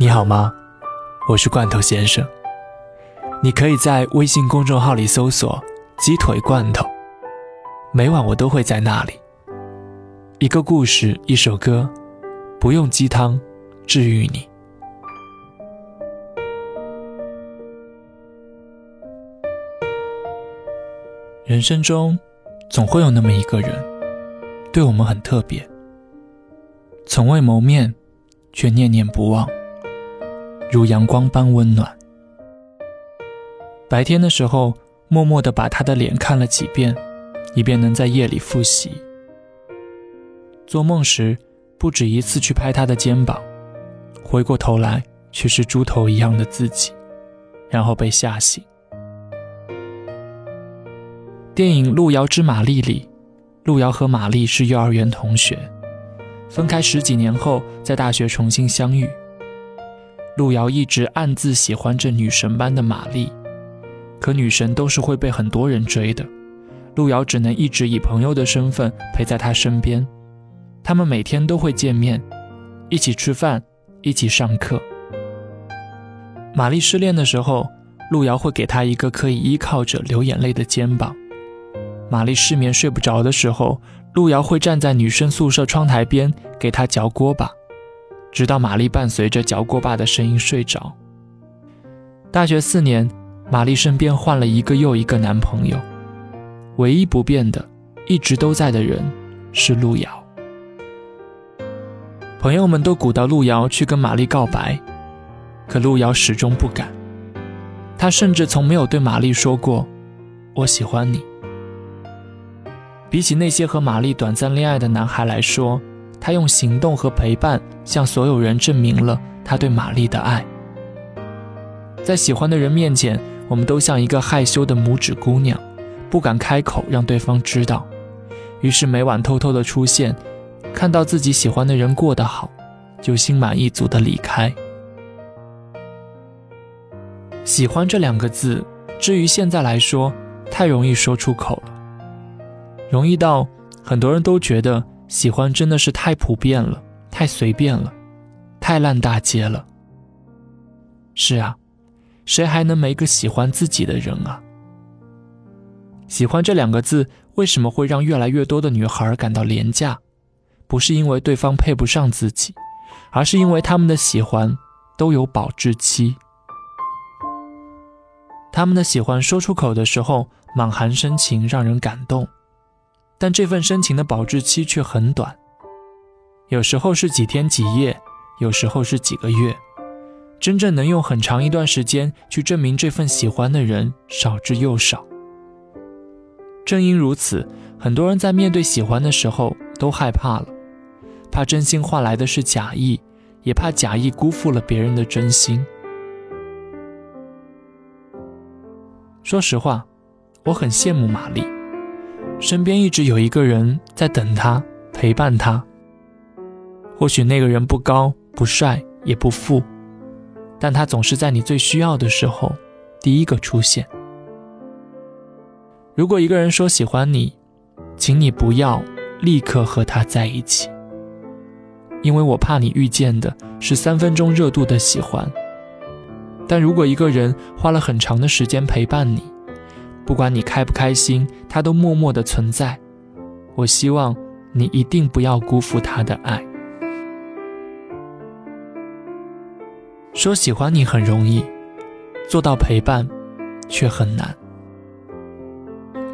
你好吗？我是罐头先生。你可以在微信公众号里搜索“鸡腿罐头”，每晚我都会在那里。一个故事，一首歌，不用鸡汤，治愈你。人生中，总会有那么一个人，对我们很特别，从未谋面，却念念不忘。如阳光般温暖。白天的时候，默默地把他的脸看了几遍，以便能在夜里复习。做梦时，不止一次去拍他的肩膀，回过头来却是猪头一样的自己，然后被吓醒。电影《路遥知马力》里，路遥和玛丽是幼儿园同学，分开十几年后，在大学重新相遇。路遥一直暗自喜欢着女神般的玛丽，可女神都是会被很多人追的，路遥只能一直以朋友的身份陪在她身边。他们每天都会见面，一起吃饭，一起上课。玛丽失恋的时候，路遥会给她一个可以依靠着流眼泪的肩膀；玛丽失眠睡不着的时候，路遥会站在女生宿舍窗台边给她嚼锅巴。直到玛丽伴随着嚼锅巴的声音睡着。大学四年，玛丽身边换了一个又一个男朋友，唯一不变的、一直都在的人是路遥。朋友们都鼓捣路遥去跟玛丽告白，可路遥始终不敢。他甚至从没有对玛丽说过“我喜欢你”。比起那些和玛丽短暂恋爱的男孩来说，他用行动和陪伴向所有人证明了他对玛丽的爱。在喜欢的人面前，我们都像一个害羞的拇指姑娘，不敢开口让对方知道，于是每晚偷偷的出现，看到自己喜欢的人过得好，就心满意足的离开。喜欢这两个字，至于现在来说，太容易说出口了，容易到很多人都觉得。喜欢真的是太普遍了，太随便了，太烂大街了。是啊，谁还能没个喜欢自己的人啊？喜欢这两个字为什么会让越来越多的女孩感到廉价？不是因为对方配不上自己，而是因为他们的喜欢都有保质期。他们的喜欢说出口的时候，满含深情，让人感动。但这份深情的保质期却很短，有时候是几天几夜，有时候是几个月，真正能用很长一段时间去证明这份喜欢的人少之又少。正因如此，很多人在面对喜欢的时候都害怕了，怕真心换来的是假意，也怕假意辜负了别人的真心。说实话，我很羡慕玛丽。身边一直有一个人在等他，陪伴他。或许那个人不高不帅也不富，但他总是在你最需要的时候第一个出现。如果一个人说喜欢你，请你不要立刻和他在一起，因为我怕你遇见的是三分钟热度的喜欢。但如果一个人花了很长的时间陪伴你，不管你开不开心，他都默默的存在。我希望你一定不要辜负他的爱。说喜欢你很容易，做到陪伴却很难。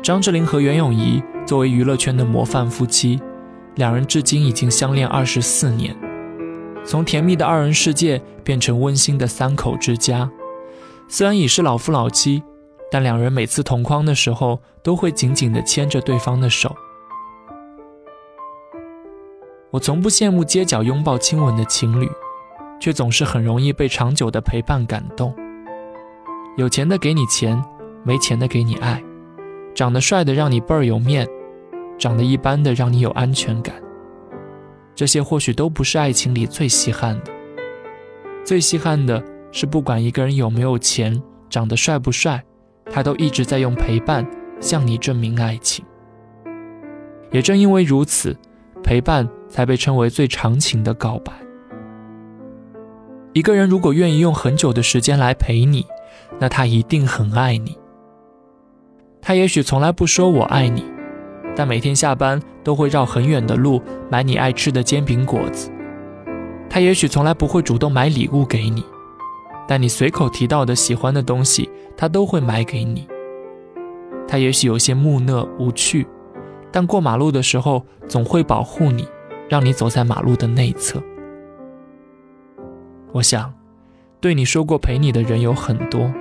张智霖和袁咏仪作为娱乐圈的模范夫妻，两人至今已经相恋二十四年，从甜蜜的二人世界变成温馨的三口之家。虽然已是老夫老妻。但两人每次同框的时候，都会紧紧地牵着对方的手。我从不羡慕街角拥抱亲吻的情侣，却总是很容易被长久的陪伴感动。有钱的给你钱，没钱的给你爱；长得帅的让你倍儿有面，长得一般的让你有安全感。这些或许都不是爱情里最稀罕的，最稀罕的是不管一个人有没有钱，长得帅不帅。他都一直在用陪伴向你证明爱情，也正因为如此，陪伴才被称为最长情的告白。一个人如果愿意用很久的时间来陪你，那他一定很爱你。他也许从来不说我爱你，但每天下班都会绕很远的路买你爱吃的煎饼果子。他也许从来不会主动买礼物给你，但你随口提到的喜欢的东西，他都会买给你。他也许有些木讷无趣，但过马路的时候总会保护你，让你走在马路的内侧。我想，对你说过陪你的人有很多，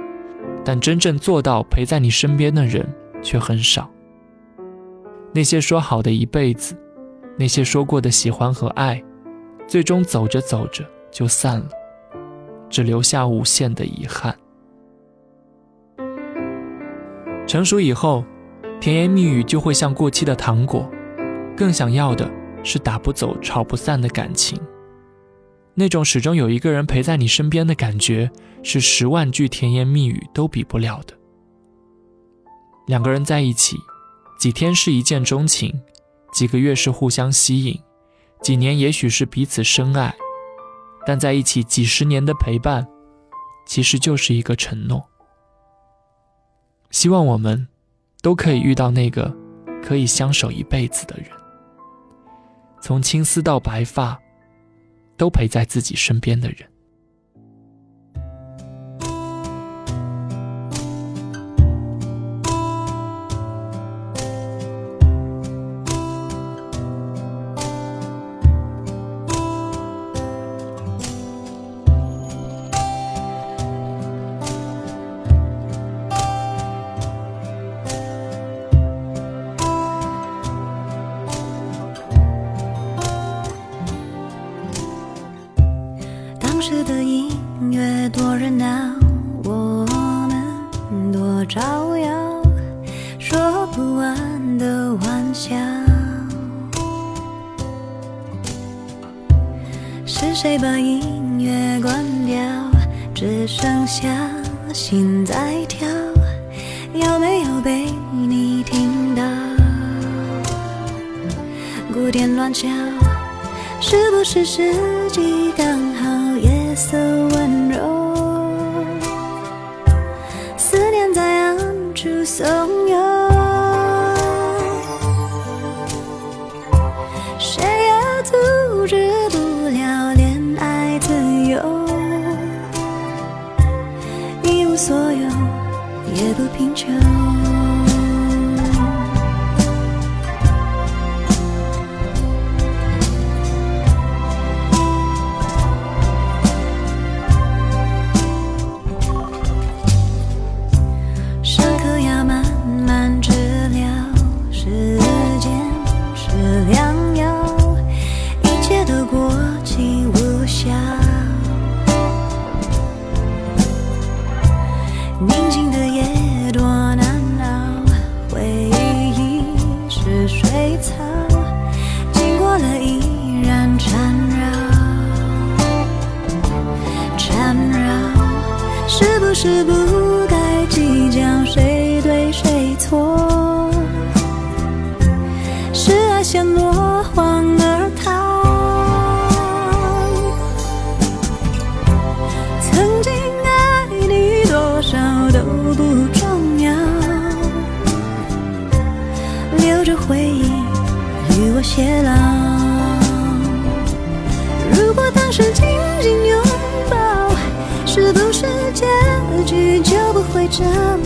但真正做到陪在你身边的人却很少。那些说好的一辈子，那些说过的喜欢和爱。最终走着走着就散了，只留下无限的遗憾。成熟以后，甜言蜜语就会像过期的糖果，更想要的是打不走、吵不散的感情。那种始终有一个人陪在你身边的感觉，是十万句甜言蜜语都比不了的。两个人在一起，几天是一见钟情，几个月是互相吸引。几年也许是彼此深爱，但在一起几十年的陪伴，其实就是一个承诺。希望我们都可以遇到那个可以相守一辈子的人，从青丝到白发，都陪在自己身边的人。热闹，我们多招摇，说不完的玩笑。是谁把音乐关掉？只剩下心在跳，有没有被你听到？鼓点乱敲，是不是时机刚好？夜色温柔，怂恿，谁也阻止不了恋爱自由，一无所有也不贫穷。是不该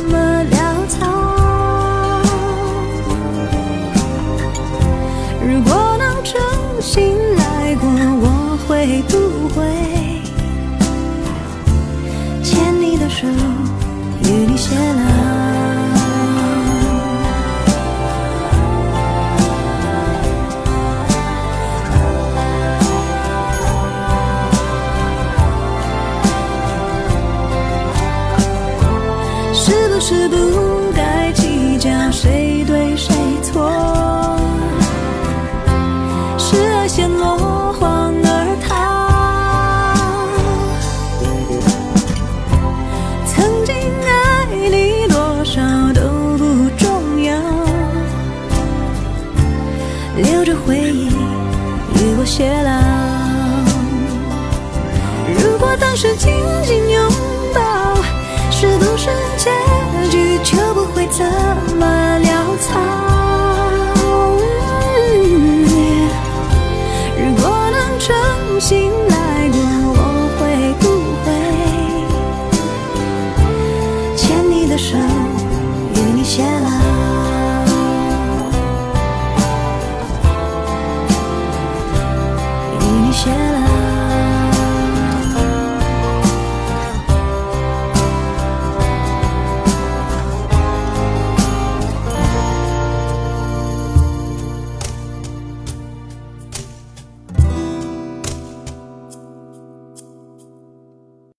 么潦草？如果能重新来过，我会不会牵你的手，与你偕老？